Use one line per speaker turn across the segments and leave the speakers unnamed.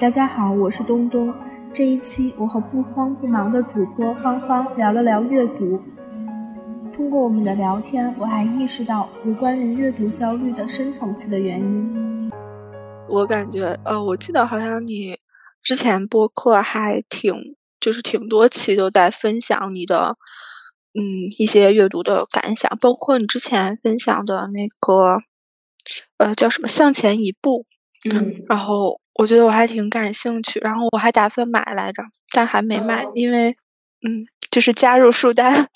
大家好，我是东东。这一期我和不慌不忙的主播芳芳聊了聊阅读。通过我们的聊天，我还意识到有关于阅读焦虑的深层次的原因。
我感觉，呃，我记得好像你之前播客还挺，就是挺多期都在分享你的，嗯，一些阅读的感想，包括你之前分享的那个，呃，叫什么“向前一步”，
嗯，
然后我觉得我还挺感兴趣，然后我还打算买来着，但还没买，因为，嗯，就是加入书单。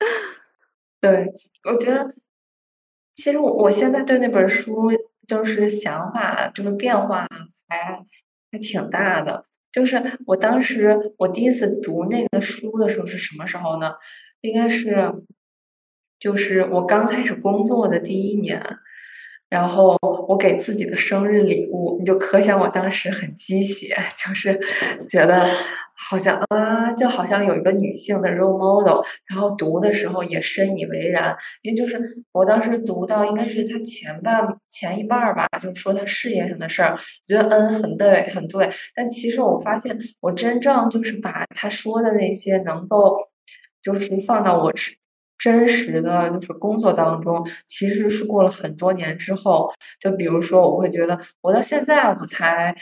对，我觉得，其实我我现在对那本书就是想法就是变化还还挺大的。就是我当时我第一次读那个书的时候是什么时候呢？应该是，就是我刚开始工作的第一年。然后我给自己的生日礼物，你就可想我当时很鸡血，就是觉得好像啊，就好像有一个女性的 role model，然后读的时候也深以为然。因为就是我当时读到应该是他前半前一半儿吧，就是说他事业上的事儿，我觉得嗯很对很对。但其实我发现，我真正就是把他说的那些能够，就是放到我。真实的就是工作当中，其实是过了很多年之后，就比如说，我会觉得我到现在我才，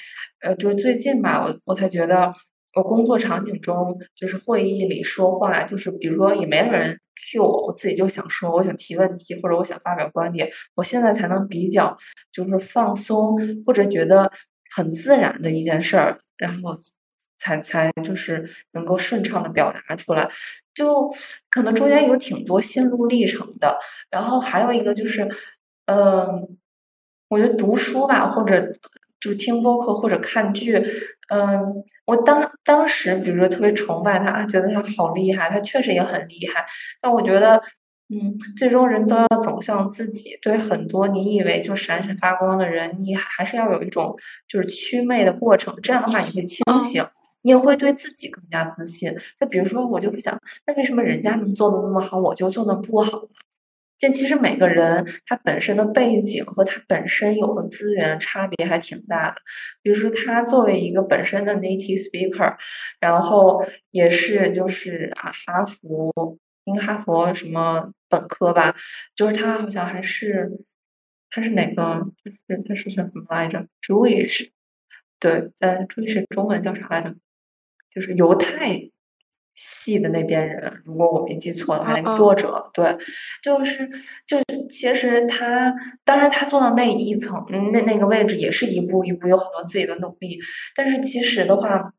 呃，就是最近吧，我我才觉得我工作场景中，就是会议里说话，就是比如说也没有人 cue 我，我自己就想说，我想提问题或者我想发表观点，我现在才能比较就是放松或者觉得很自然的一件事儿，然后才才就是能够顺畅的表达出来。就可能中间有挺多心路历程的，然后还有一个就是，嗯，我觉得读书吧，或者就听播客或者看剧，嗯，我当当时比如说特别崇拜他，觉得他好厉害，他确实也很厉害，但我觉得，嗯，最终人都要走向自己，对很多你以为就闪闪发光的人，你还是要有一种就是祛魅的过程，这样的话你会清醒。你也会对自己更加自信。就比如说，我就会想，那为什么人家能做的那么好，我就做的不好呢？这其实每个人他本身的背景和他本身有的资源差别还挺大的。比如说，他作为一个本身的 native speaker，然后也是就是啊，哈佛，应该哈佛什么本科吧，就是他好像还是他是哪个？就是他是什么来着？Jewish，对，呃，Jewish 中文叫啥来着？就是犹太系的那边人，如果我没记错的话，那个作者对，就是就其实他，当然他做到那一层，那那个位置也是一步一步有很多自己的努力，但是其实的话。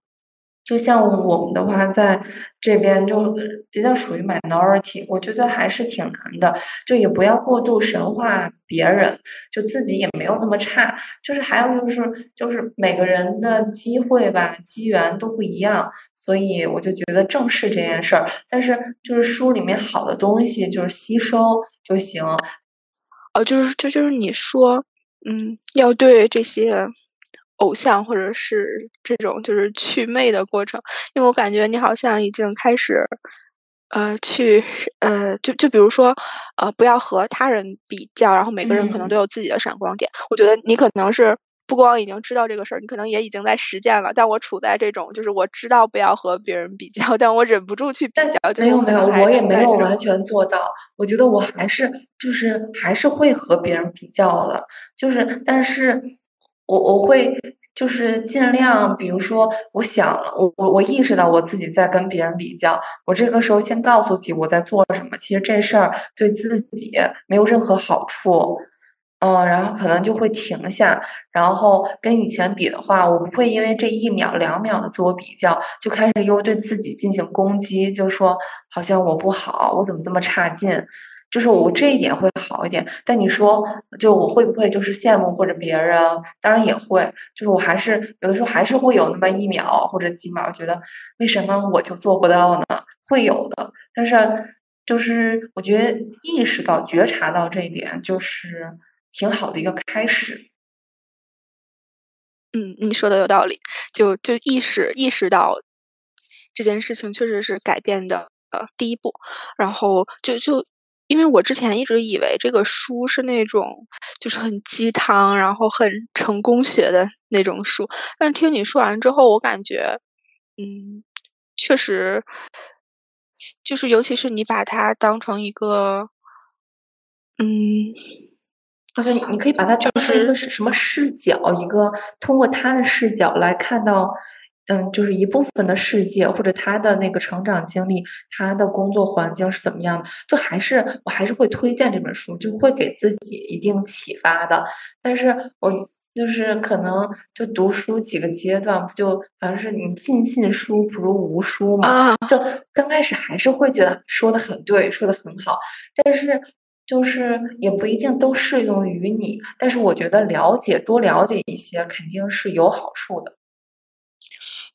就像我们的话，在这边就比较属于 minority，我觉得还是挺难的。就也不要过度神化别人，就自己也没有那么差。就是还有就是，就是每个人的机会吧、机缘都不一样，所以我就觉得正视这件事儿。但是就是书里面好的东西，就是吸收就行。
呃，就是这就是你说，嗯，要对这些。偶像或者是这种就是祛魅的过程，因为我感觉你好像已经开始，呃，去呃，就就比如说，呃，不要和他人比较，然后每个人可能都有自己的闪光点。我觉得你可能是不光已经知道这个事儿，你可能也已经在实践了。但我处在这种就是我知道不要和别人比较，但我忍不住去比较。
没有没有，我也没有完全做到。我觉得我还是就是还是会和别人比较的，就是但是。我我会就是尽量，比如说，我想我我我意识到我自己在跟别人比较，我这个时候先告诉自己我在做什么。其实这事儿对自己没有任何好处，嗯，然后可能就会停下，然后跟以前比的话，我不会因为这一秒两秒的自我比较就开始又对自己进行攻击，就说好像我不好，我怎么这么差劲。就是我这一点会好一点，但你说，就我会不会就是羡慕或者别人？当然也会，就是我还是有的时候还是会有那么一秒或者几秒，觉得为什么我就做不到呢？会有的，但是就是我觉得意识到、觉察到这一点，就是挺好的一个开始。
嗯，你说的有道理，就就意识意识到这件事情确实是改变的呃第一步，然后就就。因为我之前一直以为这个书是那种就是很鸡汤，然后很成功学的那种书，但听你说完之后，我感觉，嗯，确实，就是尤其是你把它当成一个，嗯，
好像你可以把它当成一个是什么视角，一个通过他的视角来看到。嗯，就是一部分的世界，或者他的那个成长经历，他的工作环境是怎么样的？就还是我还是会推荐这本书，就会给自己一定启发的。但是我就是可能就读书几个阶段，不就好像是你尽信书不如无书嘛？就刚开始还是会觉得说的很对，说的很好，但是就是也不一定都适用于你。但是我觉得了解多了解一些，肯定是有好处的。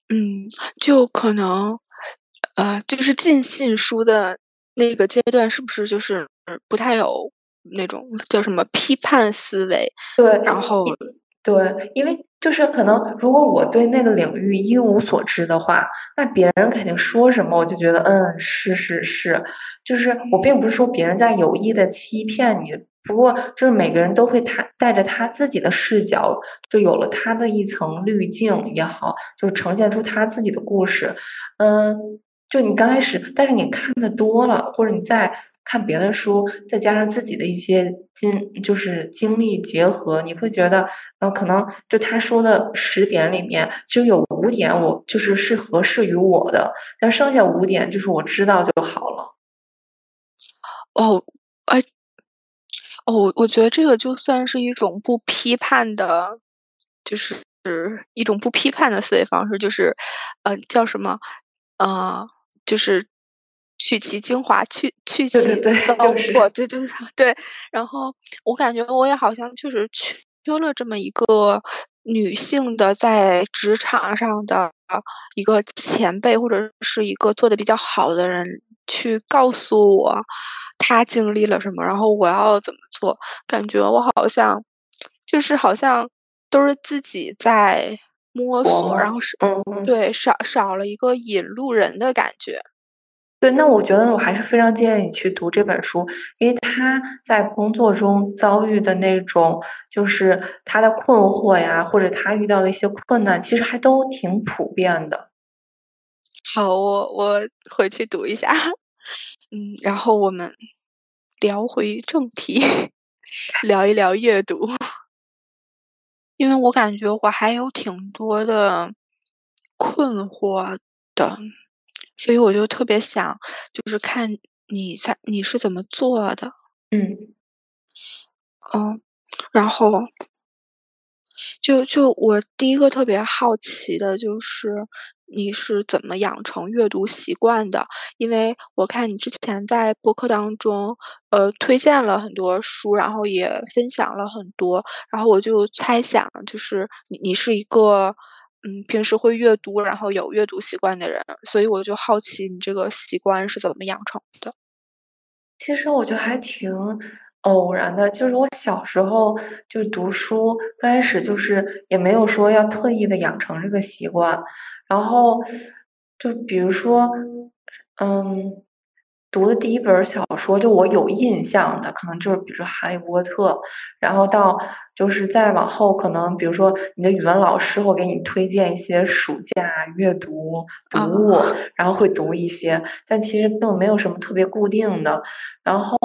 嗯，就可能，呃，就是进信书的那个阶段，是不是就是不太有那种叫什么批判思维？
对，
然后
对，因为就是可能，如果我对那个领域一无所知的话，那别人肯定说什么，我就觉得嗯，是是是，就是我并不是说别人在有意的欺骗你。不过，就是每个人都会他带着他自己的视角，就有了他的一层滤镜也好，就是呈现出他自己的故事。嗯，就你刚开始，但是你看的多了，或者你在看别的书，再加上自己的一些经，就是经历结合，你会觉得，呃，可能就他说的十点里面，其实有五点我就是是合适于我的，像剩下五点就是我知道就好了。
哦，哎。哦，我觉得这个就算是一种不批判的，就是一种不批判的思维方式，就是，呃，叫什么？呃，就是取其精华，去去其糟粕，对对 对。然后我感觉我也好像确实缺了这么一个女性的在职场上的一个前辈，或者是一个做的比较好的人，去告诉我。他经历了什么，然后我要怎么做？感觉我好像就是好像都是自己在摸索，然后是
嗯
对少少了一个引路人的感觉。
对，那我觉得我还是非常建议你去读这本书，因为他在工作中遭遇的那种就是他的困惑呀，或者他遇到的一些困难，其实还都挺普遍的。
好，我我回去读一下。嗯，然后我们聊回正题，聊一聊阅读，因为我感觉我还有挺多的困惑的，所以我就特别想，就是看你在你是怎么做的，
嗯，
嗯，然后。就就我第一个特别好奇的就是，你是怎么养成阅读习惯的？因为我看你之前在播客当中，呃，推荐了很多书，然后也分享了很多，然后我就猜想，就是你你是一个，嗯，平时会阅读，然后有阅读习惯的人，所以我就好奇你这个习惯是怎么养成的？
其实我觉得还挺。偶然的，就是我小时候就读书，刚开始就是也没有说要特意的养成这个习惯，然后就比如说，嗯。读的第一本小说，就我有印象的，可能就是比如说《哈利波特》，然后到就是再往后，可能比如说你的语文老师会给你推荐一些暑假阅读读物，然后会读一些，但其实并没有什么特别固定的。然后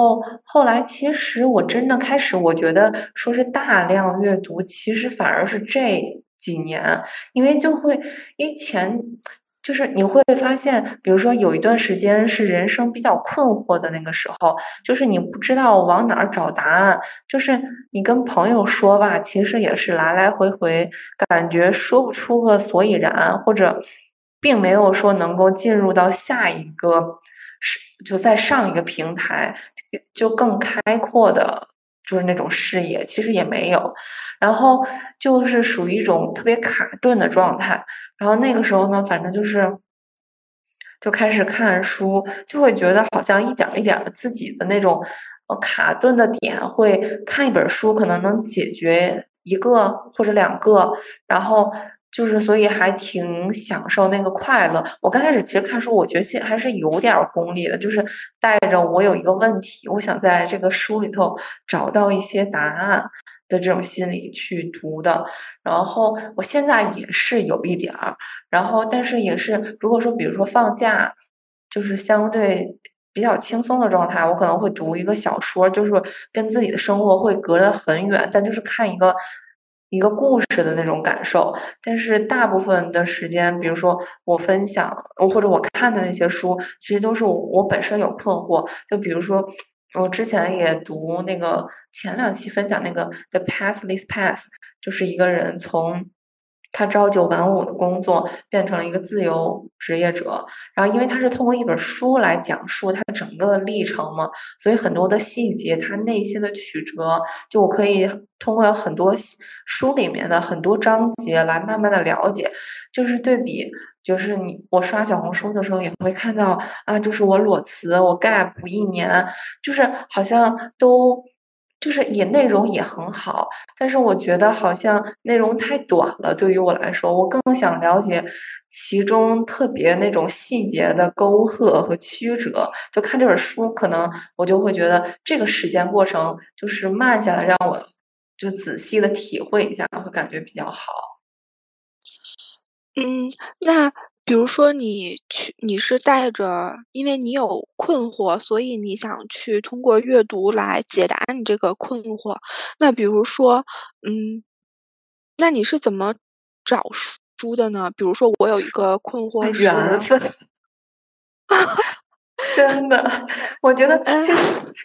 后来，其实我真的开始，我觉得说是大量阅读，其实反而是这几年，因为就会因为前。就是你会发现，比如说有一段时间是人生比较困惑的那个时候，就是你不知道往哪儿找答案，就是你跟朋友说吧，其实也是来来回回，感觉说不出个所以然，或者并没有说能够进入到下一个是就在上一个平台就更开阔的，就是那种视野，其实也没有，然后就是属于一种特别卡顿的状态。然后那个时候呢，反正就是就开始看书，就会觉得好像一点一点的自己的那种卡顿的点，会看一本书可能能解决一个或者两个，然后就是所以还挺享受那个快乐。我刚开始其实看书，我觉得其实还是有点功利的，就是带着我有一个问题，我想在这个书里头找到一些答案的这种心理去读的。然后我现在也是有一点儿，然后但是也是，如果说比如说放假，就是相对。比较轻松的状态，我可能会读一个小说，就是跟自己的生活会隔得很远，但就是看一个一个故事的那种感受。但是大部分的时间，比如说我分享，或者我看的那些书，其实都是我本身有困惑。就比如说，我之前也读那个前两期分享那个《The Pathless Path》，就是一个人从。他朝九晚五的工作变成了一个自由职业者，然后因为他是通过一本书来讲述他整个的历程嘛，所以很多的细节，他内心的曲折，就我可以通过很多书里面的很多章节来慢慢的了解，就是对比，就是你我刷小红书的时候也会看到啊，就是我裸辞，我 gap 一年，就是好像都。就是也内容也很好，但是我觉得好像内容太短了。对于我来说，我更想了解其中特别那种细节的沟壑和曲折。就看这本书，可能我就会觉得这个时间过程就是慢下来，让我就仔细的体会一下，会感觉比较好。
嗯，那。比如说，你去，你是带着，因为你有困惑，所以你想去通过阅读来解答你这个困惑。那比如说，嗯，那你是怎么找书的呢？比如说，我有一个困惑是。
真的，我觉得其实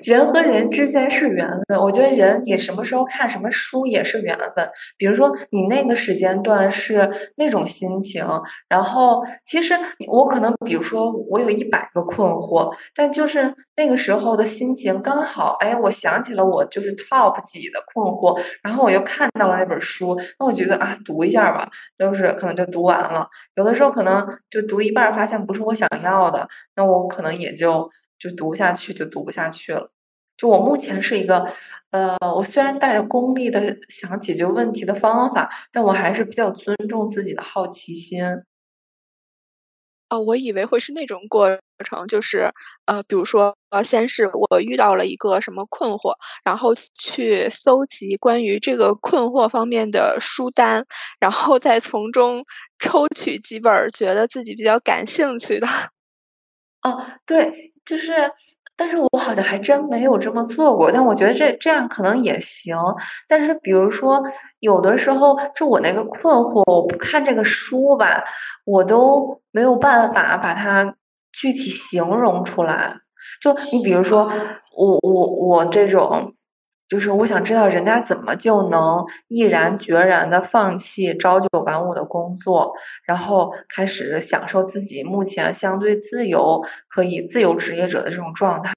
人和人之间是缘分。我觉得人你什么时候看什么书也是缘分。比如说你那个时间段是那种心情，然后其实我可能比如说我有一百个困惑，但就是那个时候的心情刚好，哎，我想起了我就是 top 几的困惑，然后我又看到了那本书，那我觉得啊，读一下吧，就是可能就读完了。有的时候可能就读一半，发现不是我想要的，那我可能也。就就读不下去，就读不下去了。就我目前是一个，呃，我虽然带着功利的想解决问题的方法，但我还是比较尊重自己的好奇心。
哦，我以为会是那种过程，就是呃，比如说，呃，先是我遇到了一个什么困惑，然后去搜集关于这个困惑方面的书单，然后再从中抽取几本觉得自己比较感兴趣的。
哦，对，就是，但是我好像还真没有这么做过，但我觉得这这样可能也行。但是，比如说，有的时候就我那个困惑，我不看这个书吧，我都没有办法把它具体形容出来。就你比如说，我我我这种。就是我想知道人家怎么就能毅然决然的放弃朝九晚五的工作，然后开始享受自己目前相对自由、可以自由职业者的这种状态。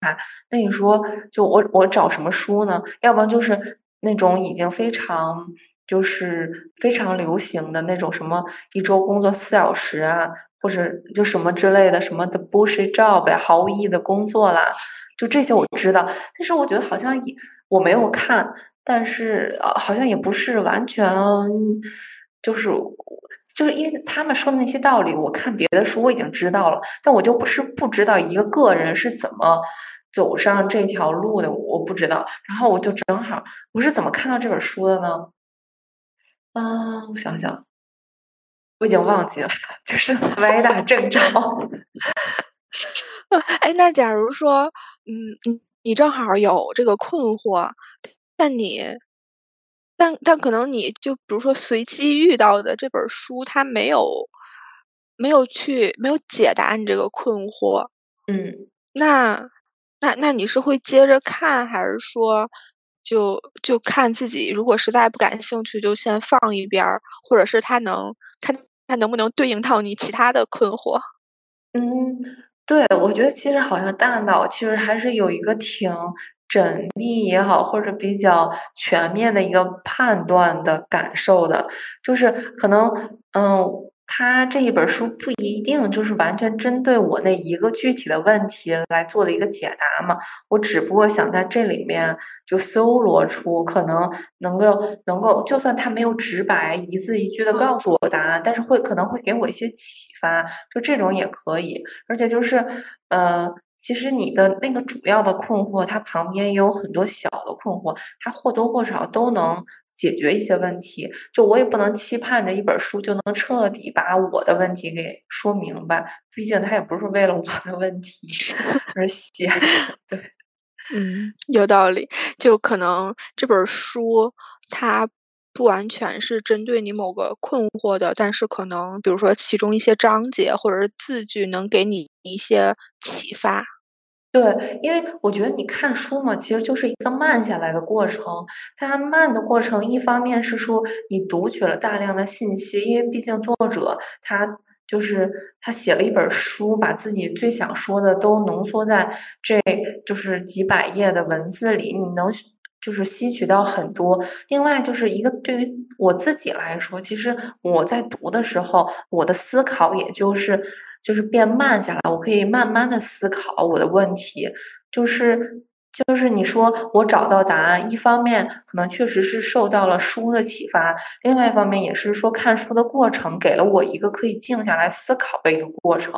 那你说，就我我找什么书呢？要不然就是那种已经非常就是非常流行的那种什么一周工作四小时啊，或者就什么之类的什么的 bullshit job 呀，毫无意义的工作啦。就这些我知道，但是我觉得好像也我没有看，但是呃，好像也不是完全就是就是因为他们说的那些道理，我看别的书我已经知道了，但我就不是不知道一个个人是怎么走上这条路的，我不知道。然后我就正好我是怎么看到这本书的呢？啊，我想想，我已经忘记了，就是歪打正着。
哎，那假如说。嗯，你你正好有这个困惑，但你，但但可能你就比如说随机遇到的这本书，它没有没有去没有解答你这个困惑，
嗯，
那那那你是会接着看，还是说就就看自己如果实在不感兴趣就先放一边儿，或者是它能看它能不能对应到你其他的困惑？
嗯。对，我觉得其实好像大脑其实还是有一个挺缜密也好，或者比较全面的一个判断的感受的，就是可能嗯，他这一本书不一定就是完全针对我那一个具体的问题来做了一个解答嘛，我只不过想在这里面就搜罗出可能能够能够，就算他没有直白一字一句的告诉我答案，但是会可能会给我一些启发，就这种也可以，而且就是呃。其实你的那个主要的困惑，它旁边也有很多小的困惑，它或多或少都能解决一些问题。就我也不能期盼着一本书就能彻底把我的问题给说明白，毕竟它也不是为了我的问题而写。对，
嗯，有道理。就可能这本书它不完全是针对你某个困惑的，但是可能比如说其中一些章节或者是字句能给你一些启发。
对，因为我觉得你看书嘛，其实就是一个慢下来的过程。它慢的过程，一方面是说你读取了大量的信息，因为毕竟作者他就是他写了一本书，把自己最想说的都浓缩在这就是几百页的文字里，你能就是吸取到很多。另外就是一个对于我自己来说，其实我在读的时候，我的思考也就是。就是变慢下来，我可以慢慢的思考我的问题。就是就是你说我找到答案，一方面可能确实是受到了书的启发，另外一方面也是说看书的过程给了我一个可以静下来思考的一个过程。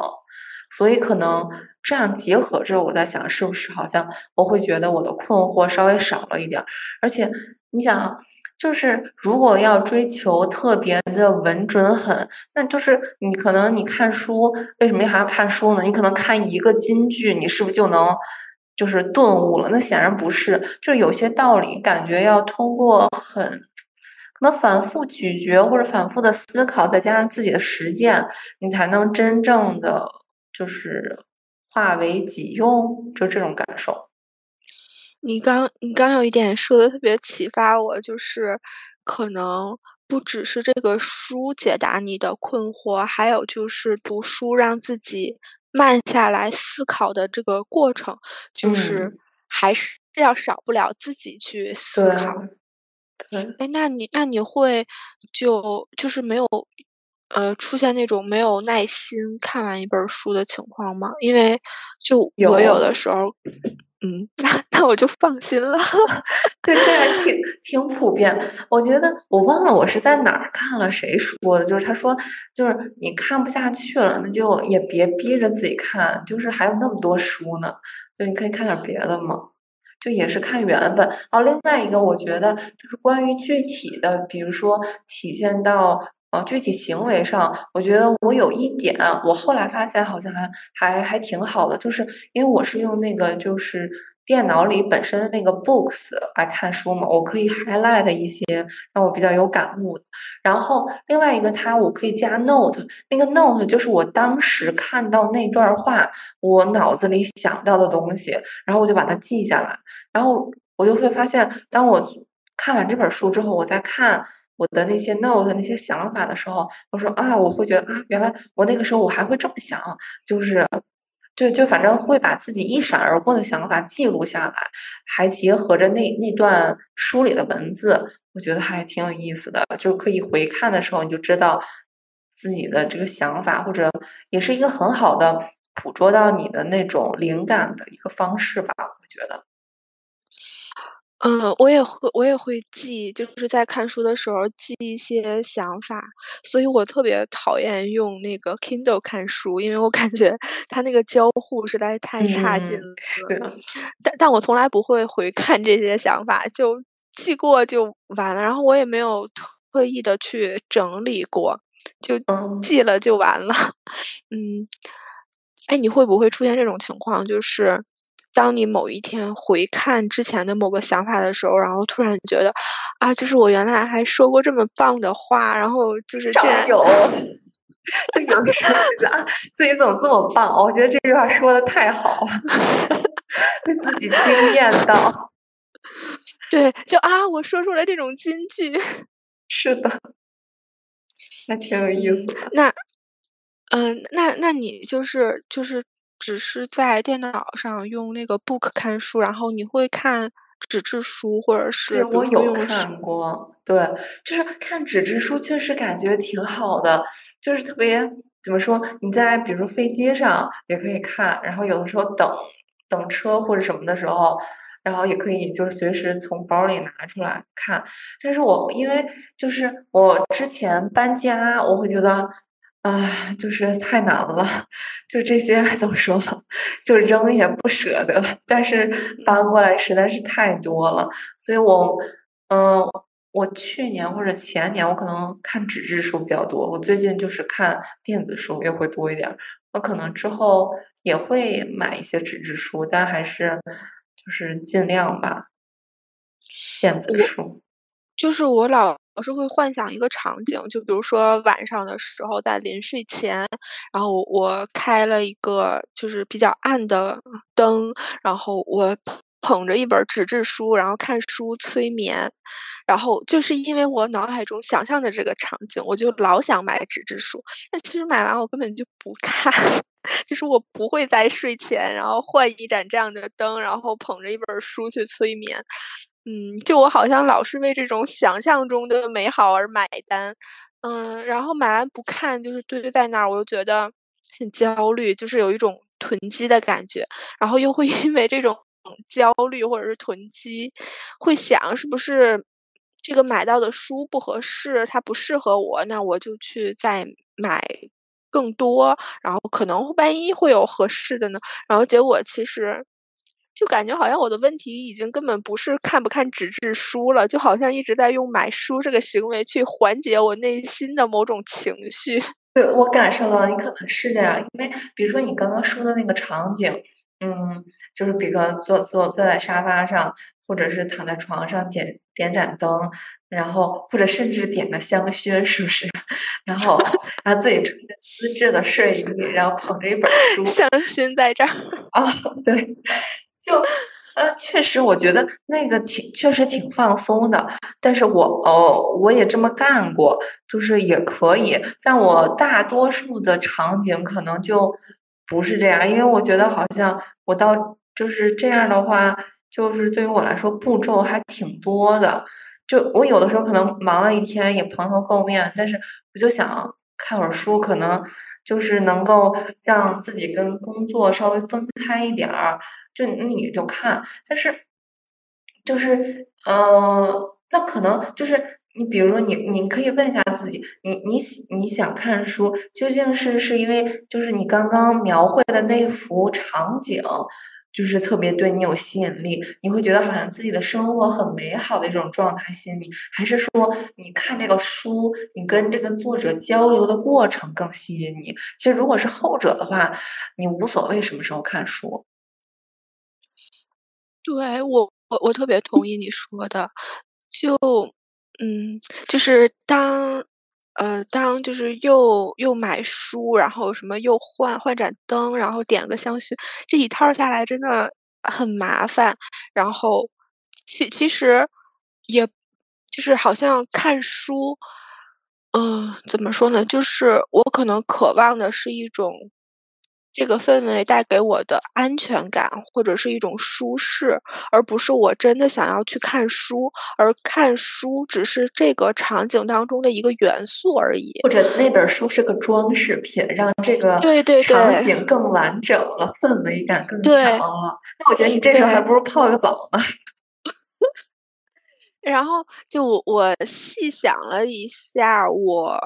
所以可能这样结合着，我在想是不是好像我会觉得我的困惑稍微少了一点。而且你想。就是如果要追求特别的稳准狠，那就是你可能你看书，为什么还要看书呢？你可能看一个金句，你是不是就能就是顿悟了？那显然不是，就是有些道理感觉要通过很可能反复咀嚼或者反复的思考，再加上自己的实践，你才能真正的就是化为己用，就这种感受。
你刚你刚有一点说的特别启发我，就是可能不只是这个书解答你的困惑，还有就是读书让自己慢下来思考的这个过程，就是还是要少不了自己去思考。
对。
哎，那你那你会就就是没有呃出现那种没有耐心看完一本书的情况吗？因为就我有的时候。嗯，那 那我就放心了。
对，这还挺挺普遍。我觉得我忘了我是在哪儿看了谁说的，就是他说，就是你看不下去了，那就也别逼着自己看，就是还有那么多书呢，就你可以看点别的嘛，就也是看缘分。好另外一个，我觉得就是关于具体的，比如说体现到。呃，具体行为上，我觉得我有一点，我后来发现好像还还还挺好的，就是因为我是用那个就是电脑里本身的那个 Books 来看书嘛，我可以 highlight 一些让我比较有感悟的。然后另外一个，它我可以加 Note，那个 Note 就是我当时看到那段话，我脑子里想到的东西，然后我就把它记下来，然后我就会发现，当我看完这本书之后，我再看。我的那些 note 那些想法的时候，我说啊，我会觉得啊，原来我那个时候我还会这么想，就是，就就反正会把自己一闪而过的想法记录下来，还结合着那那段书里的文字，我觉得还挺有意思的，就可以回看的时候你就知道自己的这个想法，或者也是一个很好的捕捉到你的那种灵感的一个方式吧，我觉得。
嗯，我也会，我也会记，就是在看书的时候记一些想法，所以我特别讨厌用那个 Kindle 看书，因为我感觉 它那个交互实在太差劲了。但但我从来不会回看这些想法，就记过就完了，然后我也没有特意的去整理过，就记了就完了。嗯，哎，你会不会出现这种情况，就是？当你某一天回看之前的某个想法的时候，然后突然觉得，啊，就是我原来还说过这么棒的话，然后就是这样
有，就有的时候觉得啊，自己怎么这么棒？我觉得这句话说的太好了，被自己惊艳到。
对，就啊，我说出来这种金句。
是的，还挺有意思的。
那，嗯，那那你就是就是。只是在电脑上用那个 book 看书，然后你会看纸质书，或者是
我有看过，对，就是看纸质书确实感觉挺好的，就是特别怎么说？你在比如说飞机上也可以看，然后有的时候等等车或者什么的时候，然后也可以就是随时从包里拿出来看。但是我因为就是我之前搬家，我会觉得。啊，就是太难了，就这些 怎么说，就扔也不舍得，但是搬过来实在是太多了，所以我，嗯，我去年或者前年我可能看纸质书比较多，我最近就是看电子书也会多一点，我可能之后也会买一些纸质书，但还是就是尽量吧，电子书。
就是我老是会幻想一个场景，就比如说晚上的时候在临睡前，然后我开了一个就是比较暗的灯，然后我捧着一本纸质书，然后看书催眠，然后就是因为我脑海中想象的这个场景，我就老想买纸质书。但其实买完我根本就不看，就是我不会在睡前然后换一盏这样的灯，然后捧着一本书去催眠。嗯，就我好像老是为这种想象中的美好而买单，嗯，然后买完不看，就是堆在那儿，我又觉得很焦虑，就是有一种囤积的感觉，然后又会 因为这种焦虑或者是囤积，会想是不是这个买到的书不合适，它不适合我，那我就去再买更多，然后可能万一会有合适的呢，然后结果其实。就感觉好像我的问题已经根本不是看不看纸质书了，就好像一直在用买书这个行为去缓解我内心的某种情绪。
对我感受到你可能是这样，因为比如说你刚刚说的那个场景，嗯，就是比如坐坐坐在沙发上，或者是躺在床上点点盏灯，然后或者甚至点个香薰，是不是？然后 然后自己穿着丝质的睡衣，然后捧着一本书，
香薰在这儿
啊，对。就呃，确实，我觉得那个挺确实挺放松的。但是我哦，我也这么干过，就是也可以。但我大多数的场景可能就不是这样，因为我觉得好像我到就是这样的话，就是对于我来说步骤还挺多的。就我有的时候可能忙了一天也蓬头垢面，但是我就想看会儿书，可能就是能够让自己跟工作稍微分开一点儿。就你就看，但是就是呃，那可能就是你，比如说你，你可以问一下自己，你你你想看书，究竟是是因为就是你刚刚描绘的那幅场景，就是特别对你有吸引力，你会觉得好像自己的生活很美好的一种状态吸引你，还是说你看这个书，你跟这个作者交流的过程更吸引你？其实如果是后者的话，你无所谓什么时候看书。
对，我我我特别同意你说的，就嗯，就是当呃当就是又又买书，然后什么又换换盏灯，然后点个香薰，这一套下来真的很麻烦。然后其其实也就是好像看书，嗯，怎么说呢？就是我可能渴望的是一种。这个氛围带给我的安全感，或者是一种舒适，而不是我真的想要去看书，而看书只是这个场景当中的一个元素而已。
或者那本书是个装饰品，让这个
对对
场景更完整了，氛围感更强了。那我觉得你这时候还不如泡个澡呢。
然后就我我细想了一下，我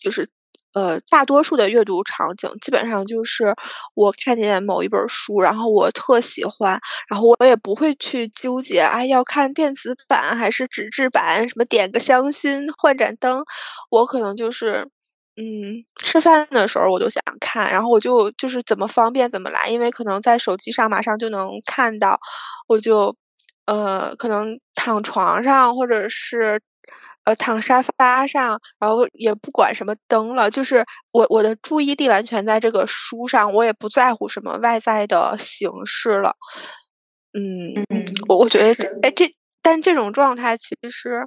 就是。呃，大多数的阅读场景基本上就是我看见某一本书，然后我特喜欢，然后我也不会去纠结，哎，要看电子版还是纸质版，什么点个香薰，换盏灯，我可能就是，嗯，吃饭的时候我就想看，然后我就就是怎么方便怎么来，因为可能在手机上马上就能看到，我就，呃，可能躺床上或者是。呃，躺沙发上，然后也不管什么灯了，就是我我的注意力完全在这个书上，我也不在乎什么外在的形式了。嗯，我我觉得，哎，这但这种状态其实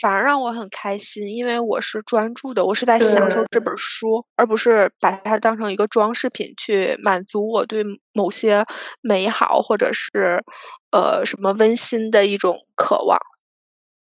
反而让我很开心，因为我是专注的，我是在享受这本书，而不是把它当成一个装饰品去满足我对某些美好或者是呃什么温馨的一种渴望。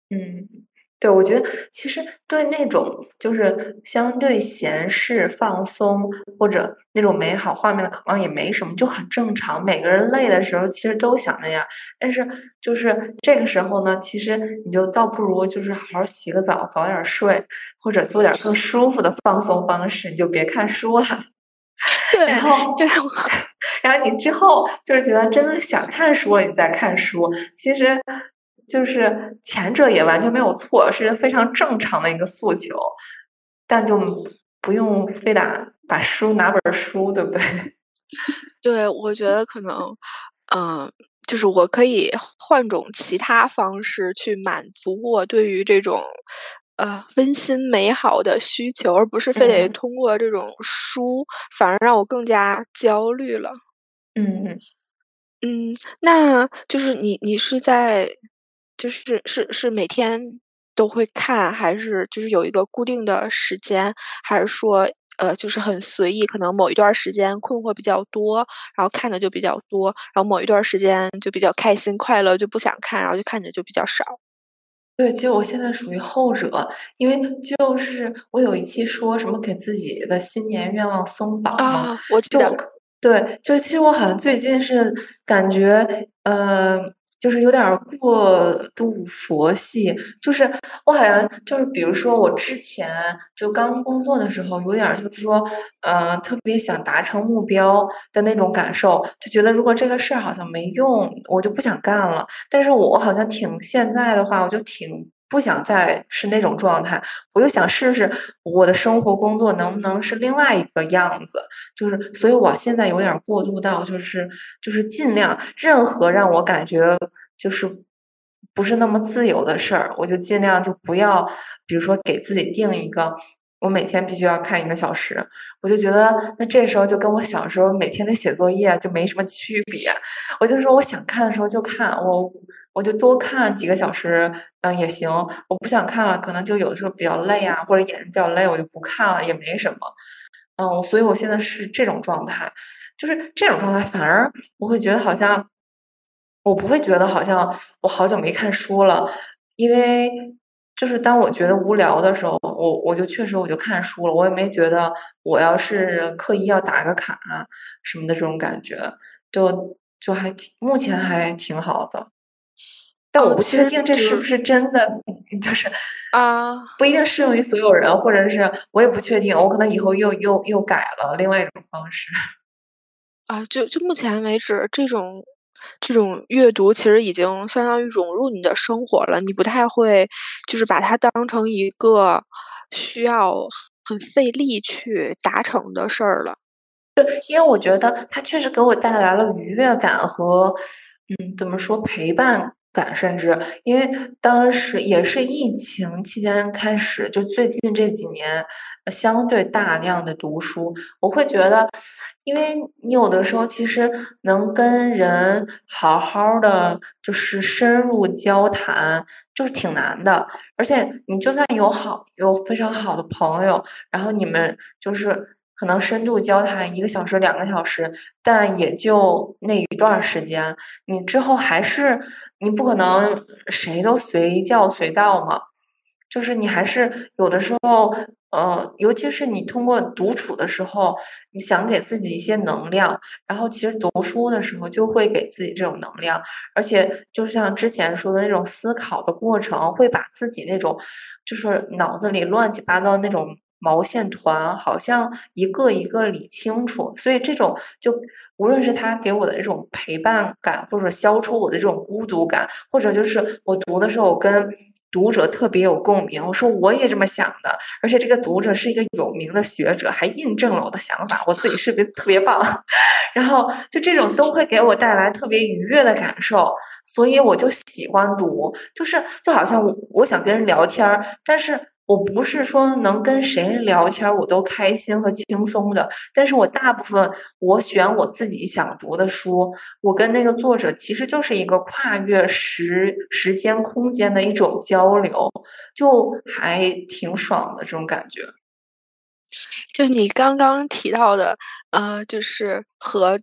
嗯。对，我觉得其实对那种就是相对闲适、放松或者那种美好画面的渴望也没什么，就很正常。每个人累的时候其实都想那样，但是就是这个时候呢，其实你就倒不如就是好好洗个澡，早点睡，或者做点更舒服的放松方式，你就别看书了。
对，
然后
对，
然后你之后就是觉得真的想看书了，你再看书，其实。就是前者也完全没有错，是非常正常的一个诉求，但就不用非得把书拿本书，对不对？
对，我觉得可能，嗯，就是我可以换种其他方式去满足我对于这种呃温馨美好的需求，而不是非得通过这种书，反而让我更加焦虑了。
嗯
嗯，那就是你你是在。就是是是每天都会看，还是就是有一个固定的时间，还是说呃就是很随意，可能某一段时间困惑比较多，然后看的就比较多，然后某一段时间就比较开心快乐就不想看，然后就看的就比较少。
对，其实我现在属于后者，因为就是我有一期说什么给自己的新年愿望松绑嘛，
我记得
对，就是其实我好像最近是感觉呃。就是有点过度佛系，就是我好像就是，比如说我之前就刚工作的时候，有点就是说，呃，特别想达成目标的那种感受，就觉得如果这个事儿好像没用，我就不想干了。但是我好像挺现在的话，我就挺。不想再是那种状态，我就想试试我的生活工作能不能是另外一个样子。就是，所以我现在有点过渡到，就是就是尽量任何让我感觉就是不是那么自由的事儿，我就尽量就不要，比如说给自己定一个。我每天必须要看一个小时，我就觉得那这时候就跟我小时候每天的写作业就没什么区别。我就说我想看的时候就看，我我就多看几个小时，嗯也行。我不想看了，可能就有的时候比较累啊，或者眼睛比较累，我就不看了，也没什么。嗯，所以我现在是这种状态，就是这种状态，反而我会觉得好像，我不会觉得好像我好久没看书了，因为。就是当我觉得无聊的时候，我我就确实我就看书了，我也没觉得我要是刻意要打个卡什么的这种感觉，就就还挺目前还挺好的，但我不确定这是不是真的，就是
啊
不一定适用于所有人，或者是我也不确定，我可能以后又又又改了另外一种方式
啊，就就目前为止这种。这种阅读其实已经相当于融入你的生活了，你不太会就是把它当成一个需要很费力去达成的事儿了。
对，因为我觉得它确实给我带来了愉悦感和，嗯，怎么说陪伴。感甚至，因为当时也是疫情期间开始，就最近这几年相对大量的读书，我会觉得，因为你有的时候其实能跟人好好的就是深入交谈，就是挺难的，而且你就算有好有非常好的朋友，然后你们就是。可能深度交谈一个小时、两个小时，但也就那一段时间。你之后还是你不可能谁都随叫随到嘛，就是你还是有的时候，呃，尤其是你通过独处的时候，你想给自己一些能量，然后其实读书的时候就会给自己这种能量，而且就像之前说的那种思考的过程，会把自己那种就是脑子里乱七八糟那种。毛线团好像一个一个理清楚，所以这种就无论是他给我的这种陪伴感，或者消除我的这种孤独感，或者就是我读的时候我跟读者特别有共鸣，我说我也这么想的，而且这个读者是一个有名的学者，还印证了我的想法，我自己是不是特别棒？然后就这种都会给我带来特别愉悦的感受，所以我就喜欢读，就是就好像我想跟人聊天，但是。我不是说能跟谁聊天我都开心和轻松的，但是我大部分我选我自己想读的书，我跟那个作者其实就是一个跨越时时间空间的一种交流，就还挺爽的这种感觉。
就你刚刚提到的，呃，就是和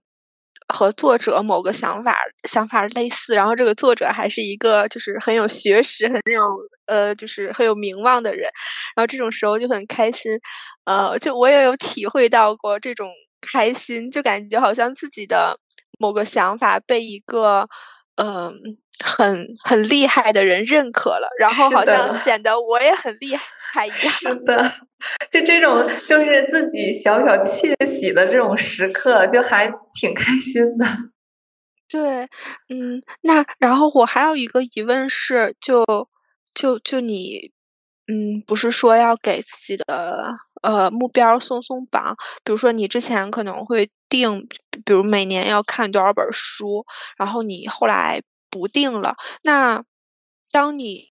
和作者某个想法想法类似，然后这个作者还是一个就是很有学识、很有呃就是很有名望的人，然后这种时候就很开心，呃，就我也有体会到过这种开心，就感觉好像自己的某个想法被一个嗯很很厉害的人认可了，然后好像显得我也很厉害一样。
是的，就这种就是自己小小窃喜的这种时刻，就还挺开心的。
对，嗯，那然后我还有一个疑问是，就就就你，嗯，不是说要给自己的呃目标松松绑，比如说你之前可能会定，比如每年要看多少本书，然后你后来。不定了。那当你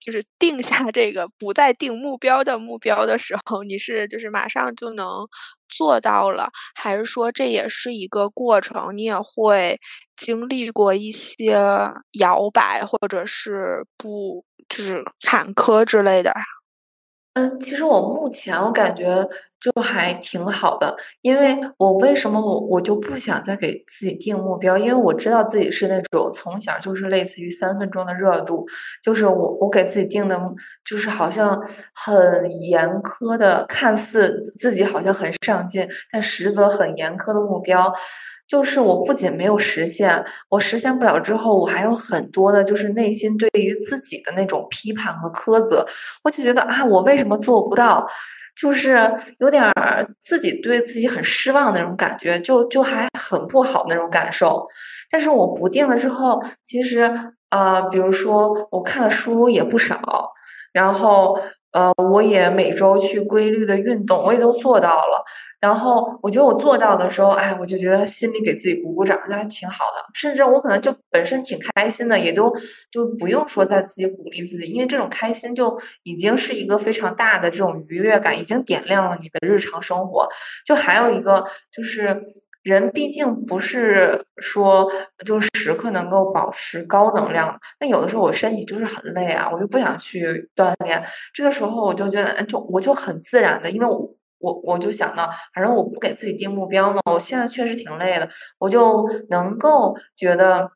就是定下这个不再定目标的目标的时候，你是就是马上就能做到了，还是说这也是一个过程？你也会经历过一些摇摆，或者是不就是坎坷之类的？
嗯，其实我目前我感觉就还挺好的，因为我为什么我我就不想再给自己定目标？因为我知道自己是那种从小就是类似于三分钟的热度，就是我我给自己定的，就是好像很严苛的，看似自己好像很上进，但实则很严苛的目标。就是我不仅没有实现，我实现不了之后，我还有很多的，就是内心对于自己的那种批判和苛责。我就觉得啊，我为什么做不到？就是有点自己对自己很失望的那种感觉，就就还很不好那种感受。但是我不定了之后，其实啊，比如说我看的书也不少，然后呃，我也每周去规律的运动，我也都做到了。然后我觉得我做到的时候，哎，我就觉得心里给自己鼓鼓掌，那还挺好的。甚至我可能就本身挺开心的，也都就不用说再自己鼓励自己，因为这种开心就已经是一个非常大的这种愉悦感，已经点亮了你的日常生活。就还有一个就是，人毕竟不是说就时刻能够保持高能量。那有的时候我身体就是很累啊，我就不想去锻炼。这个时候我就觉得，就我就很自然的，因为我。我我就想到，反正我不给自己定目标嘛，我现在确实挺累的，我就能够觉得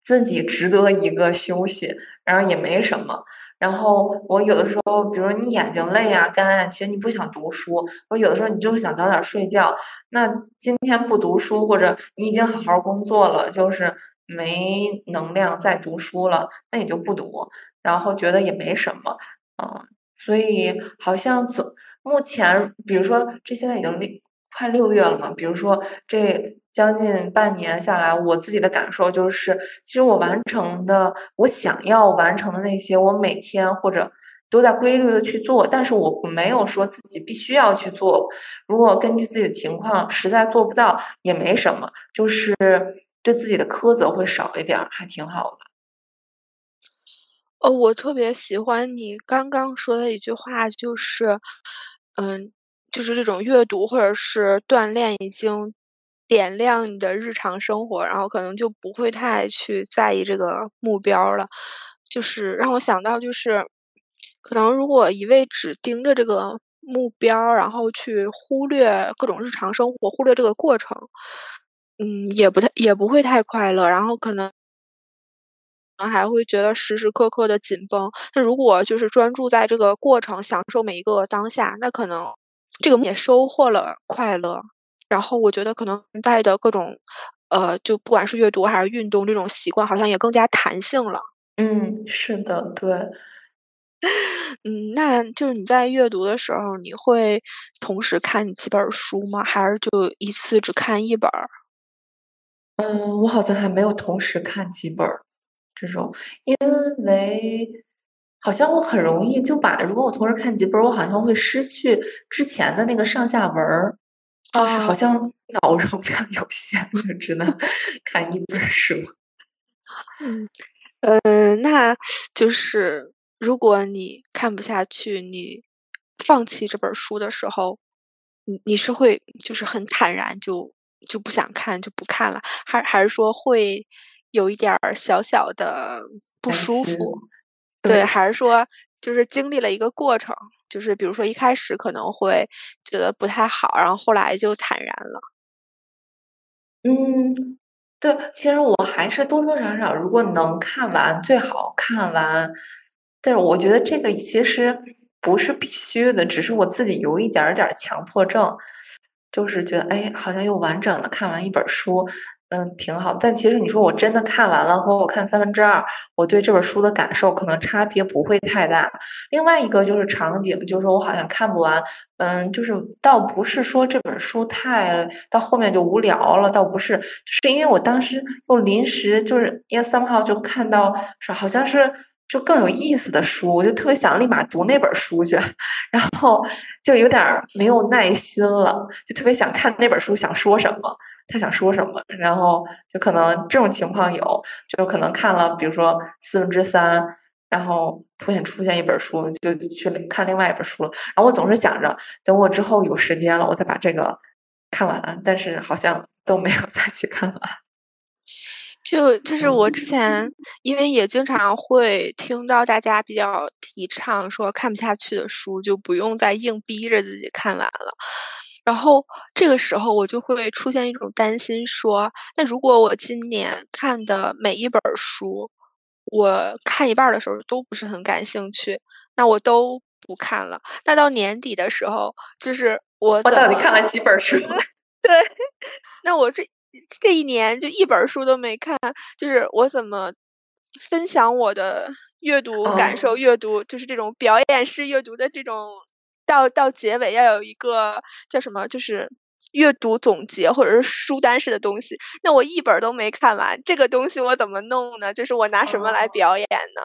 自己值得一个休息，然后也没什么。然后我有的时候，比如你眼睛累啊、干啊，其实你不想读书，我有的时候你就是想早点睡觉。那今天不读书，或者你已经好好工作了，就是没能量再读书了，那你就不读，然后觉得也没什么，嗯，所以好像总。目前，比如说这现在已经六快六月了嘛，比如说这将近半年下来，我自己的感受就是，其实我完成的我想要完成的那些，我每天或者都在规律的去做，但是我没有说自己必须要去做。如果根据自己的情况实在做不到，也没什么，就是对自己的苛责会少一点，还挺好的。
哦，我特别喜欢你刚刚说的一句话，就是。嗯，就是这种阅读或者是锻炼已经点亮你的日常生活，然后可能就不会太去在意这个目标了。就是让我想到，就是可能如果一味只盯着这个目标，然后去忽略各种日常生活，忽略这个过程，嗯，也不太也不会太快乐，然后可能。还会觉得时时刻刻的紧绷。那如果就是专注在这个过程，享受每一个当下，那可能这个也收获了快乐。然后我觉得可能带的各种，呃，就不管是阅读还是运动这种习惯，好像也更加弹性了。
嗯，是的，对。
嗯，那就是你在阅读的时候，你会同时看几本书吗？还是就一次只看一本？
嗯，我好像还没有同时看几本。这种，因为好像我很容易就把，如果我同时看几本，我好像会失去之前的那个上下文儿，就是好像脑容量有限，就只能 看一本书。
嗯，呃，那就是如果你看不下去，你放弃这本书的时候，你你是会就是很坦然就就不想看就不看了，还还是说会？有一点儿小小的不舒服，对，还是说就是经历了一个过程，就是比如说一开始可能会觉得不太好，然后后来就坦然了。
嗯，对，其实我还是多多少少，如果能看完最好看完，但是我觉得这个其实不是必须的，只是我自己有一点儿点儿强迫症，就是觉得哎，好像又完整的看完一本书。嗯，挺好。但其实你说我真的看完了和我看三分之二，我对这本书的感受可能差别不会太大。另外一个就是场景，就是我好像看不完。嗯，就是倒不是说这本书太到后面就无聊了，倒不是，是因为我当时又临时就是因为三号就看到是好像是。就更有意思的书，我就特别想立马读那本书去，然后就有点没有耐心了，就特别想看那本书想说什么，他想说什么，然后就可能这种情况有，就是可能看了，比如说四分之三，然后突然出现一本书，就去看另外一本书了，然后我总是想着等我之后有时间了，我再把这个看完，但是好像都没有 再去看完。
就就是我之前，因为也经常会听到大家比较提倡说看不下去的书就不用再硬逼着自己看完了，然后这个时候我就会出现一种担心，说那如果我今年看的每一本书，我看一半的时候都不是很感兴趣，那我都不看了，那到年底的时候，就是我
我到底看了几本书？
对，那我这。这一年就一本书都没看，就是我怎么分享我的阅读感受？阅读就是这种表演式阅读的这种，到到结尾要有一个叫什么？就是阅读总结或者是书单式的东西。那我一本都没看完，这个东西我怎么弄呢？就是我拿什么来表演呢？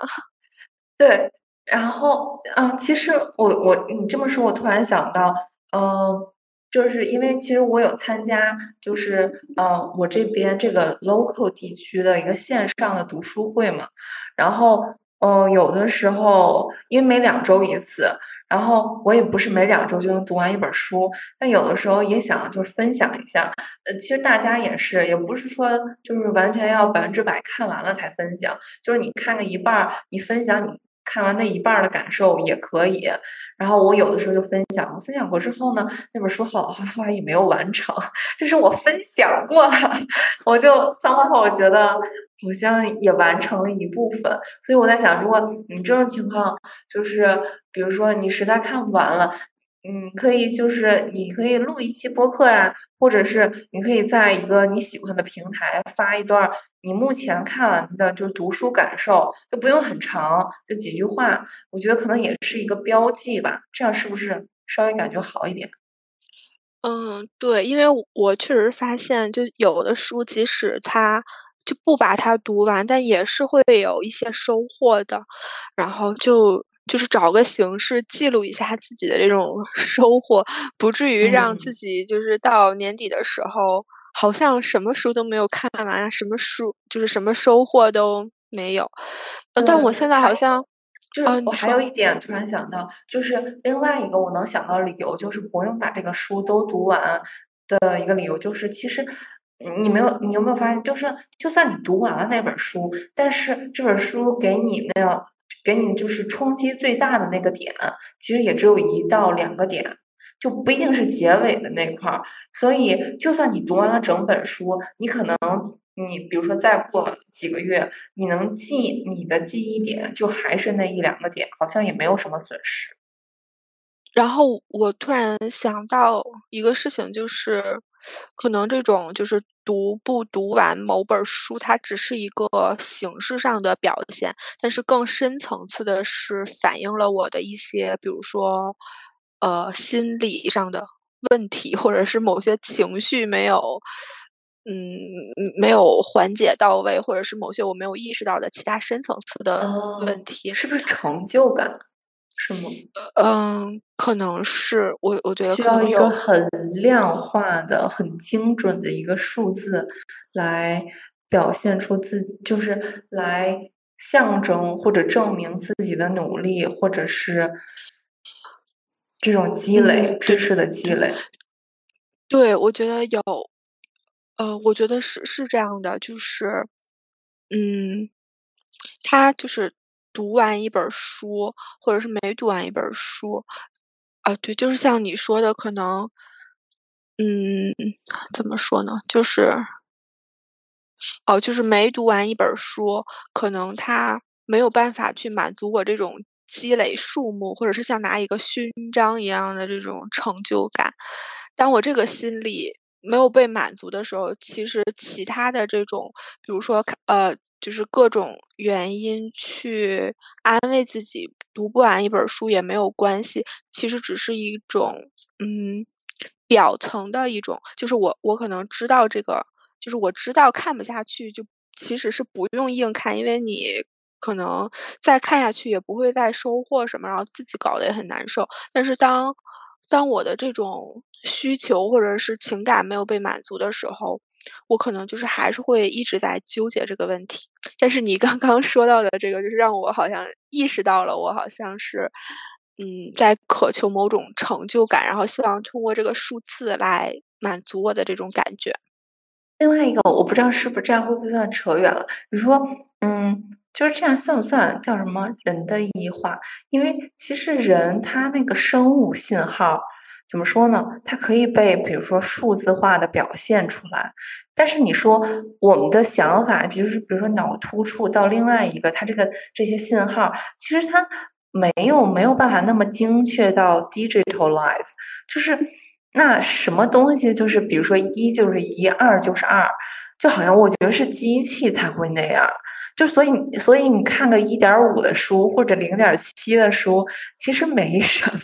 对，然后嗯，其实我我你这么说，我突然想到，嗯。就是因为其实我有参加，就是嗯，我这边这个 local 地区的一个线上的读书会嘛，然后嗯，有的时候因为每两周一次，然后我也不是每两周就能读完一本书，但有的时候也想就是分享一下，呃，其实大家也是，也不是说就是完全要百分之百看完了才分享，就是你看个一半儿，你分享你。看完那一半的感受也可以，然后我有的时候就分享，分享过之后呢，那本书好后来也没有完成，这是我分享过了，我就三万后我觉得好像也完成了一部分，所以我在想，如果你这种情况，就是比如说你实在看不完了。嗯，可以，就是你可以录一期播客呀，或者是你可以在一个你喜欢的平台发一段你目前看完的就读书感受，就不用很长，就几句话，我觉得可能也是一个标记吧，这样是不是稍微感觉好一点？
嗯，对，因为我确实发现，就有的书，即使它就不把它读完，但也是会有一些收获的，然后就。就是找个形式记录一下自己的这种 收获，不至于让自己就是到年底的时候，好像什么书都没有看完，什么书就是什么收获都没有。但我现在好像，
就是我还有一点突然想到，就是另外一个我能想到理由，就是不用把这个书都读完的一个理由，就是其实你没有，你有没有发现，就是就算你读完了那本书，但是这本书给你那。给你就是冲击最大的那个点，其实也只有一到两个点，就不一定是结尾的那块儿。所以，就算你读完了整本书，你可能你比如说再过几个月，你能记你的记忆点就还是那一两个点，好像也没有什么损失。
然后我突然想到一个事情，就是可能这种就是。读不读完某本书，它只是一个形式上的表现，但是更深层次的是反映了我的一些，比如说，呃，心理上的问题，或者是某些情绪没有，嗯，没有缓解到位，或者是某些我没有意识到的其他深层次的问题，
是不是成就感？是吗？
嗯，可能是我，我觉得
需要一个很量化的、很精准的一个数字来表现出自己，就是来象征或者证明自己的努力，或者是这种积累、知识的积累。
对，我觉得有，呃，我觉得是是这样的，就是，嗯，他就是。读完一本书，或者是没读完一本书，啊，对，就是像你说的，可能，嗯，怎么说呢？就是哦，就是没读完一本书，可能它没有办法去满足我这种积累数目，或者是像拿一个勋章一样的这种成就感。当我这个心理没有被满足的时候，其实其他的这种，比如说呃，就是各种原因去安慰自己读不完一本书也没有关系，其实只是一种嗯表层的一种，就是我我可能知道这个。就是我知道看不下去，就其实是不用硬看，因为你可能再看下去也不会再收获什么，然后自己搞得也很难受。但是当当我的这种需求或者是情感没有被满足的时候，我可能就是还是会一直在纠结这个问题。但是你刚刚说到的这个，就是让我好像意识到了，我好像是嗯在渴求某种成就感，然后希望通过这个数字来满足我的这种感觉。
另外一个，我不知道是不是这样，会不会算扯远了？你说，嗯，就是这样算不算叫什么人的异化？因为其实人他那个生物信号怎么说呢？它可以被比如说数字化的表现出来。但是你说我们的想法，比如说比如说脑突触到另外一个，它这个这些信号，其实它没有没有办法那么精确到 digitalize，就是。那什么东西就是，比如说一就是一，二就是二，就好像我觉得是机器才会那样。就所以，所以你看个一点五的书或者零点七的书，其实没什么。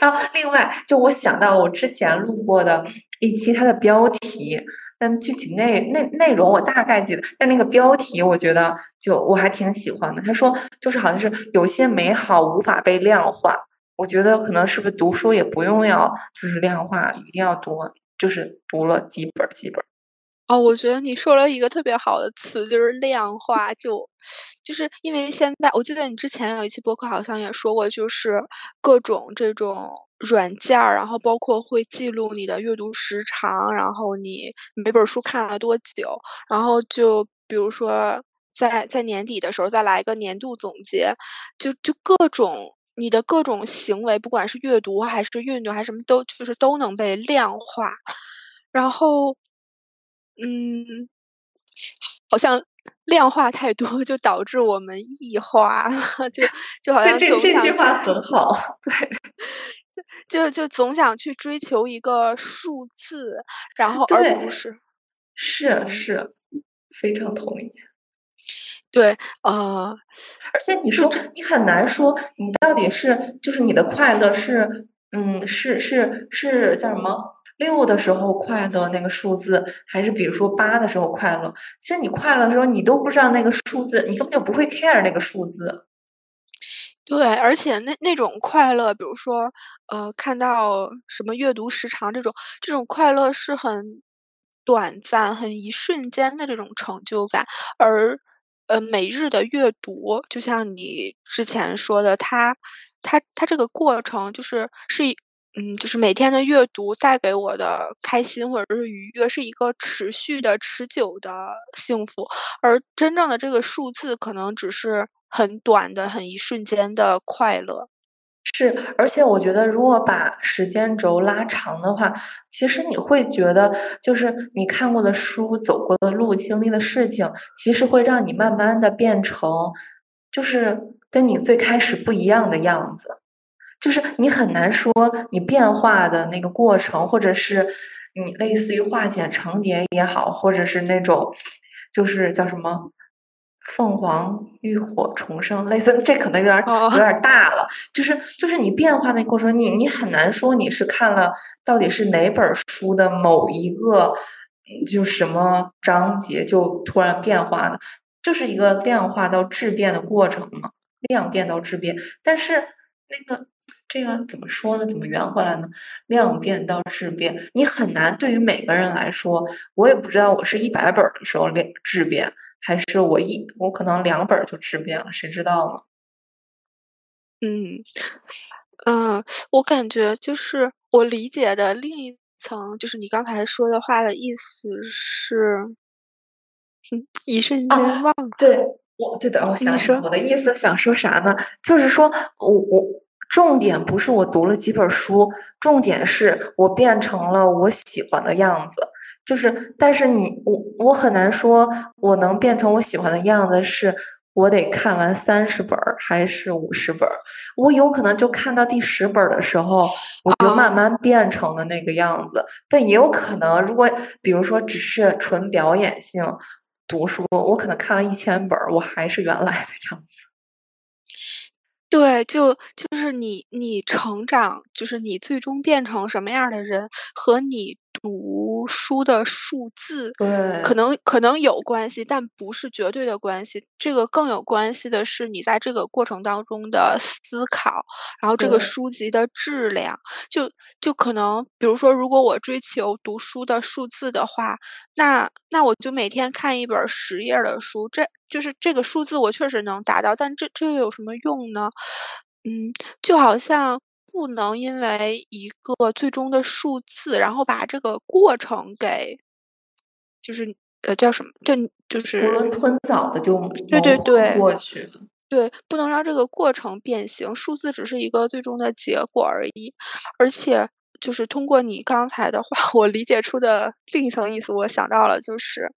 然后另外，就我想到了我之前录过的一期，它的标题，但具体内内内容我大概记得，但那个标题我觉得就我还挺喜欢的。他说，就是好像是有些美好无法被量化。我觉得可能是不是读书也不用要就是量化，一定要多，就是读了几本几本。
哦，我觉得你说了一个特别好的词，就是量化。就就是因为现在，我记得你之前有一期播客好像也说过，就是各种这种软件儿，然后包括会记录你的阅读时长，然后你每本书看了多久，然后就比如说在在年底的时候再来一个年度总结，就就各种。你的各种行为，不管是阅读还是运动还是什么，都就是都能被量化。然后，嗯，好像量化太多，就导致我们异化了，就就好像
这这句话很好，对，
就就总想去追求一个数字，然后而不是，
是是，非常同意。
对，呃，
而且你说你很难说，你到底是就是你的快乐是，嗯，是是是叫什么六的时候快乐那个数字，还是比如说八的时候快乐？其实你快乐的时候，你都不知道那个数字，你根本就不会 care 那个数字。
对，而且那那种快乐，比如说，呃，看到什么阅读时长这种，这种快乐是很短暂、很一瞬间的这种成就感，而。呃，每日的阅读，就像你之前说的，它，它，它这个过程就是是一，嗯，就是每天的阅读带给我的开心或者是愉悦，是一个持续的、持久的幸福，而真正的这个数字可能只是很短的、很一瞬间的快乐。
是，而且我觉得，如果把时间轴拉长的话，其实你会觉得，就是你看过的书、走过的路、经历的事情，其实会让你慢慢的变成，就是跟你最开始不一样的样子。就是你很难说你变化的那个过程，或者是你类似于化茧成蝶也好，或者是那种，就是叫什么？凤凰浴火重生，类似这可能有点有点大了。就是就是你变化的过程，你你很难说你是看了到底是哪本书的某一个就什么章节就突然变化的，就是一个量化到质变的过程嘛，量变到质变。但是那个这个怎么说呢？怎么圆回来呢？量变到质变，你很难对于每个人来说，我也不知道我是一百本的时候量质变。还是我一我可能两本就质变了，谁知道呢？
嗯嗯，我感觉就是我理解的另一层，就是你刚才说的话的意思是，一瞬间忘了。
对，我对的，我想说我的意思想说啥呢？就是说我我重点不是我读了几本书，重点是我变成了我喜欢的样子。就是，但是你我我很难说，我能变成我喜欢的样子，是我得看完三十本还是五十本？我有可能就看到第十本的时候，我就慢慢变成了那个样子。但也有可能，如果比如说只是纯表演性读书，我可能看了一千本，我还是原来的样子。
对，就就是你你成长，就是你最终变成什么样的人，和你读书的数字，
对，
可能可能有关系，但不是绝对的关系。这个更有关系的是你在这个过程当中的思考，然后这个书籍的质量。就就可能，比如说，如果我追求读书的数字的话，那那我就每天看一本十页的书，这。就是这个数字我确实能达到，但这这又有什么用呢？嗯，就好像不能因为一个最终的数字，然后把这个过程给，就是呃叫什么？就就是
囫囵吞枣的就
对对对
过去，
对，不能让这个过程变形。数字只是一个最终的结果而已，而且就是通过你刚才的话，我理解出的另一层意思，我想到了就是。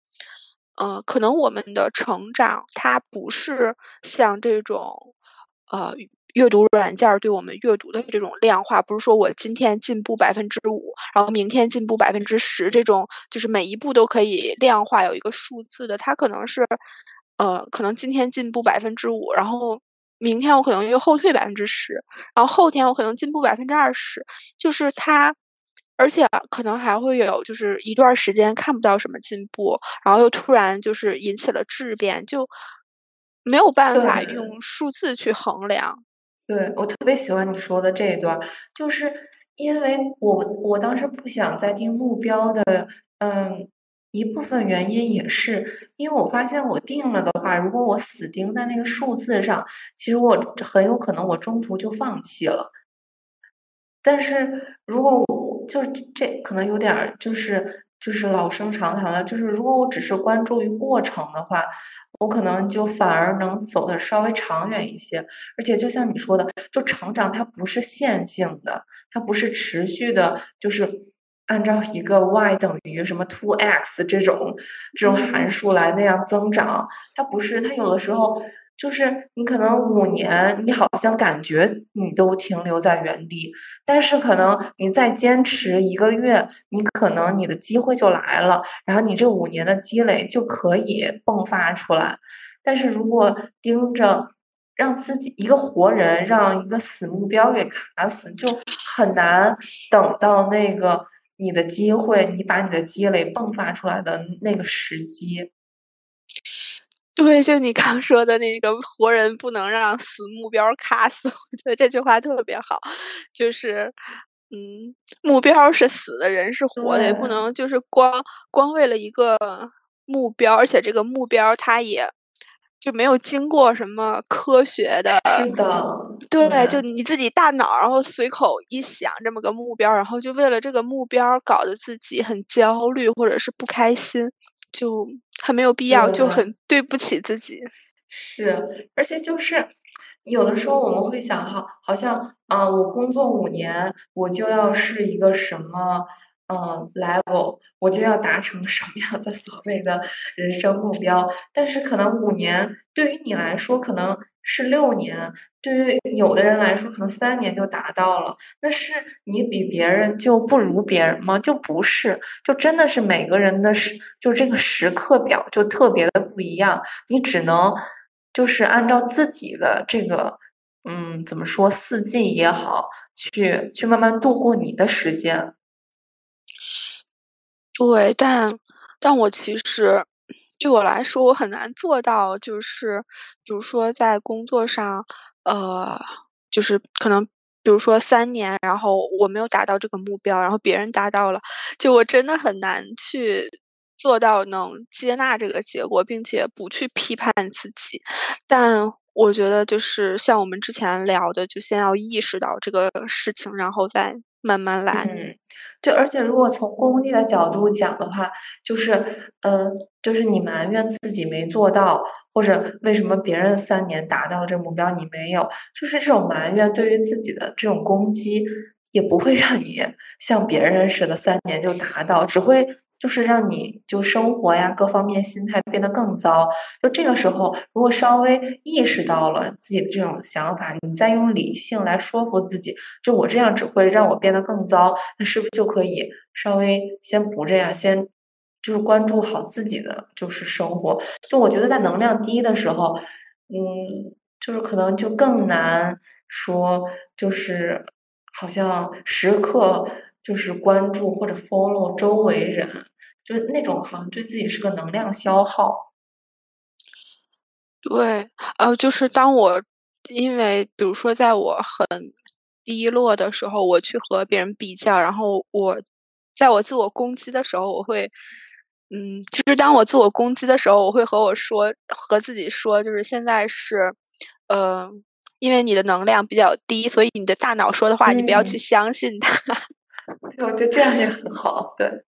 呃，可能我们的成长，它不是像这种，呃，阅读软件对我们阅读的这种量化，不是说我今天进步百分之五，然后明天进步百分之十，这种就是每一步都可以量化有一个数字的。它可能是，呃，可能今天进步百分之五，然后明天我可能又后退百分之十，然后后天我可能进步百分之二十，就是它。而且可能还会有，就是一段时间看不到什么进步，然后又突然就是引起了质变，就没有办法用数字去衡量。
对我特别喜欢你说的这一段，就是因为我我当时不想再定目标的，嗯，一部分原因也是因为我发现我定了的话，如果我死盯在那个数字上，其实我很有可能我中途就放弃了。但是如果我就这可能有点，就是就是老生常谈了。就是如果我只是关注于过程的话，我可能就反而能走的稍微长远一些。而且就像你说的，就成长它不是线性的，它不是持续的，就是按照一个 y 等于什么 two x 这种这种函数来那样增长。它不是，它有的时候。就是你可能五年，你好像感觉你都停留在原地，但是可能你再坚持一个月，你可能你的机会就来了，然后你这五年的积累就可以迸发出来。但是如果盯着让自己一个活人让一个死目标给卡死，就很难等到那个你的机会，你把你的积累迸发出来的那个时机。
对，就你刚说的那个活人不能让死目标卡死，我觉得这句话特别好。就是，嗯，目标是死的，人是活的，也不能就是光光为了一个目标，而且这个目标它也就没有经过什么科学的。
是的。
对，就你自己大脑，然后随口一想这么个目标，然后就为了这个目标搞得自己很焦虑或者是不开心。就很没有必要，就很对不起自己。
是，而且就是有的时候我们会想，哈，好像啊，我工作五年，我就要是一个什么嗯 level，我就要达成什么样的所谓的人生目标。但是可能五年对于你来说，可能。是六年，对于有的人来说，可能三年就达到了。那是你比别人就不如别人吗？就不是，就真的是每个人的时，就这个时刻表就特别的不一样。你只能就是按照自己的这个，嗯，怎么说，四季也好，去去慢慢度过你的时间。
对，但但我其实。对我来说，我很难做到，就是比如说在工作上，呃，就是可能比如说三年，然后我没有达到这个目标，然后别人达到了，就我真的很难去做到能接纳这个结果，并且不去批判自己。但我觉得，就是像我们之前聊的，就先要意识到这个事情，然后再慢慢来。
嗯。就而且，如果从功利的角度讲的话，就是，呃，就是你埋怨自己没做到，或者为什么别人三年达到了这目标，你没有，就是这种埋怨对于自己的这种攻击，也不会让你像别人似的三年就达到，只会就是让你就生活呀各方面心态变得更糟。就这个时候，如果稍微意识到了自己的这种想法，你再用理性来说服自己，就我这样只会让我变得更糟，那是不是就可以稍微先不这样，先就是关注好自己的就是生活？就我觉得在能量低的时候，嗯，就是可能就更难说，就是好像时刻。就是关注或者 follow 周围人，就是那种好像对自己是个能量消耗。
对，呃，就是当我因为比如说在我很低落的时候，我去和别人比较，然后我在我自我攻击的时候，我会，嗯，就是当我自我攻击的时候，我会和我说，和自己说，就是现在是，呃，因为你的能量比较低，所以你的大脑说的话，你不要去相信它。
对，我觉得这样也很好。对，